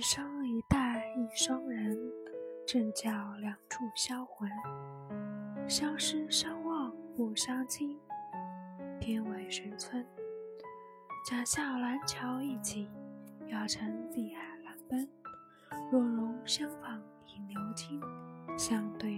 一生一代一双人，正叫两处销魂。相失相望不相亲，天为谁村。假笑兰桥一起，要乘碧海蓝奔。若容相访已流金，相对。